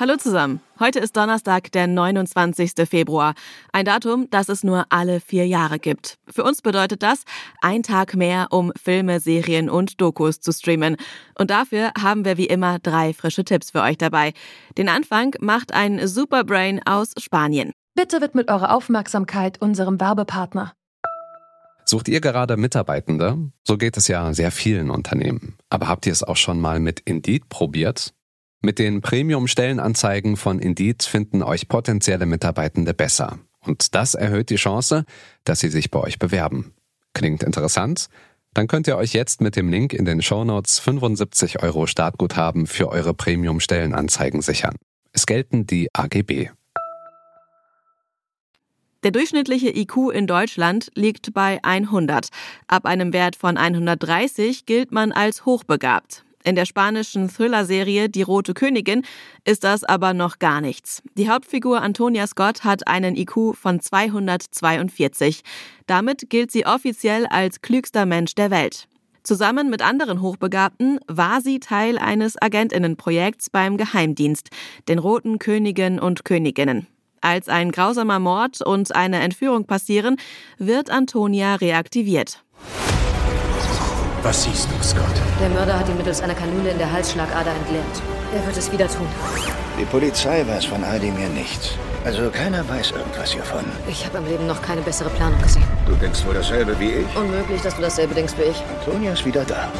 Hallo zusammen. Heute ist Donnerstag, der 29. Februar. Ein Datum, das es nur alle vier Jahre gibt. Für uns bedeutet das ein Tag mehr, um Filme, Serien und Dokus zu streamen. Und dafür haben wir wie immer drei frische Tipps für euch dabei. Den Anfang macht ein Superbrain aus Spanien. Bitte widmet eure Aufmerksamkeit unserem Werbepartner. Sucht ihr gerade Mitarbeitende? So geht es ja sehr vielen Unternehmen. Aber habt ihr es auch schon mal mit Indeed probiert? Mit den Premium-Stellenanzeigen von Indeed finden euch potenzielle Mitarbeitende besser. Und das erhöht die Chance, dass sie sich bei euch bewerben. Klingt interessant? Dann könnt ihr euch jetzt mit dem Link in den Shownotes 75 Euro Startguthaben für eure Premium-Stellenanzeigen sichern. Es gelten die AGB. Der durchschnittliche IQ in Deutschland liegt bei 100. Ab einem Wert von 130 gilt man als hochbegabt. In der spanischen Thriller-Serie Die Rote Königin ist das aber noch gar nichts. Die Hauptfigur Antonia Scott hat einen IQ von 242. Damit gilt sie offiziell als klügster Mensch der Welt. Zusammen mit anderen Hochbegabten war sie Teil eines Agentinnenprojekts beim Geheimdienst, den Roten Königen und Königinnen. Als ein grausamer Mord und eine Entführung passieren, wird Antonia reaktiviert. Was siehst du, Scott? Der Mörder hat ihn mittels einer Kanüle in der Halsschlagader entleert. Er wird es wieder tun. Die Polizei weiß von all dem hier nichts. Also keiner weiß irgendwas hiervon. Ich habe im Leben noch keine bessere Planung gesehen. Du denkst wohl dasselbe wie ich? Unmöglich, dass du dasselbe denkst wie ich. Antonia ist wieder da.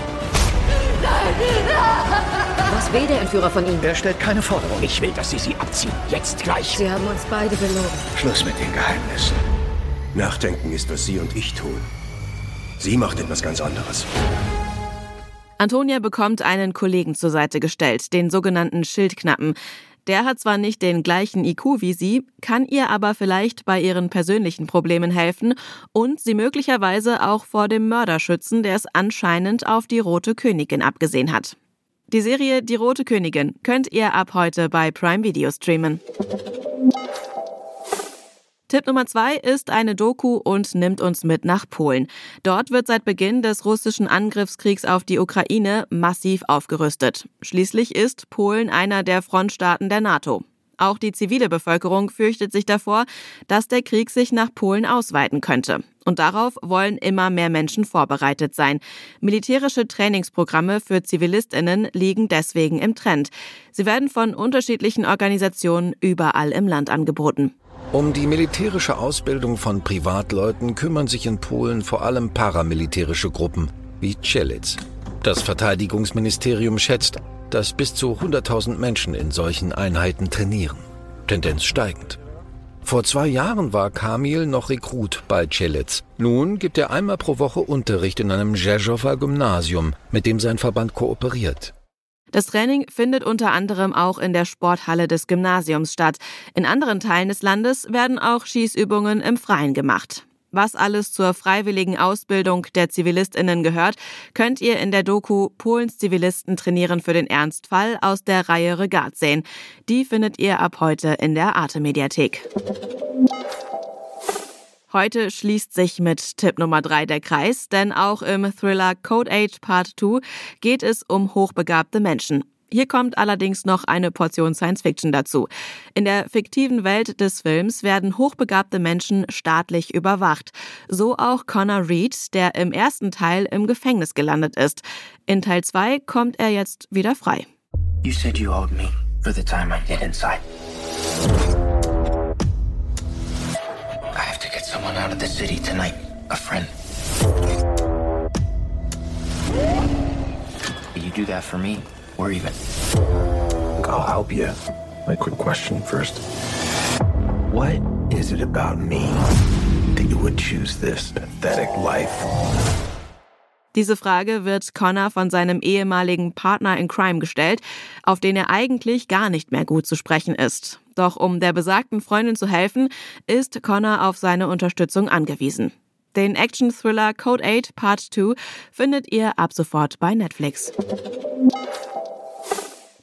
Was will der Entführer von ihm? Er stellt keine Forderung. Ich will, dass Sie sie abziehen. Jetzt gleich. Sie haben uns beide belogen. Schluss mit den Geheimnissen. Nachdenken ist, was Sie und ich tun. Sie macht etwas ganz anderes. Antonia bekommt einen Kollegen zur Seite gestellt, den sogenannten Schildknappen. Der hat zwar nicht den gleichen IQ wie sie, kann ihr aber vielleicht bei ihren persönlichen Problemen helfen und sie möglicherweise auch vor dem Mörder schützen, der es anscheinend auf die Rote Königin abgesehen hat. Die Serie Die Rote Königin könnt ihr ab heute bei Prime Video streamen. Tipp Nummer zwei ist eine Doku und nimmt uns mit nach Polen. Dort wird seit Beginn des russischen Angriffskriegs auf die Ukraine massiv aufgerüstet. Schließlich ist Polen einer der Frontstaaten der NATO. Auch die zivile Bevölkerung fürchtet sich davor, dass der Krieg sich nach Polen ausweiten könnte. Und darauf wollen immer mehr Menschen vorbereitet sein. Militärische Trainingsprogramme für Zivilistinnen liegen deswegen im Trend. Sie werden von unterschiedlichen Organisationen überall im Land angeboten. Um die militärische Ausbildung von Privatleuten kümmern sich in Polen vor allem paramilitärische Gruppen wie Czelitz. Das Verteidigungsministerium schätzt, dass bis zu 100.000 Menschen in solchen Einheiten trainieren. Tendenz steigend. Vor zwei Jahren war Kamil noch Rekrut bei Czelitz. Nun gibt er einmal pro Woche Unterricht in einem Rzeszower Gymnasium, mit dem sein Verband kooperiert. Das Training findet unter anderem auch in der Sporthalle des Gymnasiums statt. In anderen Teilen des Landes werden auch Schießübungen im Freien gemacht. Was alles zur freiwilligen Ausbildung der Zivilistinnen gehört, könnt ihr in der Doku Polens Zivilisten trainieren für den Ernstfall aus der Reihe Regat sehen. Die findet ihr ab heute in der Arte Mediathek. Heute schließt sich mit Tipp Nummer drei der Kreis, denn auch im Thriller Code Age Part 2 geht es um hochbegabte Menschen. Hier kommt allerdings noch eine Portion Science Fiction dazu. In der fiktiven Welt des Films werden hochbegabte Menschen staatlich überwacht. So auch Connor Reed, der im ersten Teil im Gefängnis gelandet ist. In Teil 2 kommt er jetzt wieder frei. You said you owed me for the time I hid inside. Someone out of the city tonight. A friend. You do that for me? We're even. I'll help you. My quick question first. What is it about me that you would choose this pathetic life? Diese Frage wird Connor von seinem ehemaligen Partner in Crime gestellt, auf den er eigentlich gar nicht mehr gut zu sprechen ist. Doch um der besagten Freundin zu helfen, ist Connor auf seine Unterstützung angewiesen. Den Action-Thriller Code 8 Part 2 findet ihr ab sofort bei Netflix.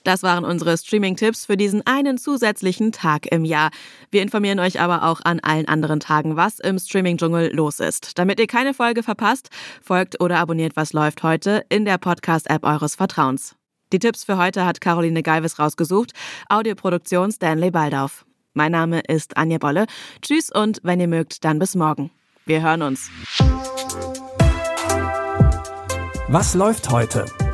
Das waren unsere Streaming-Tipps für diesen einen zusätzlichen Tag im Jahr. Wir informieren euch aber auch an allen anderen Tagen, was im Streaming-Dschungel los ist. Damit ihr keine Folge verpasst, folgt oder abonniert Was läuft heute in der Podcast-App eures Vertrauens. Die Tipps für heute hat Caroline Galvis rausgesucht, Audioproduktion Stanley Baldauf. Mein Name ist Anja Bolle. Tschüss und wenn ihr mögt, dann bis morgen. Wir hören uns. Was läuft heute?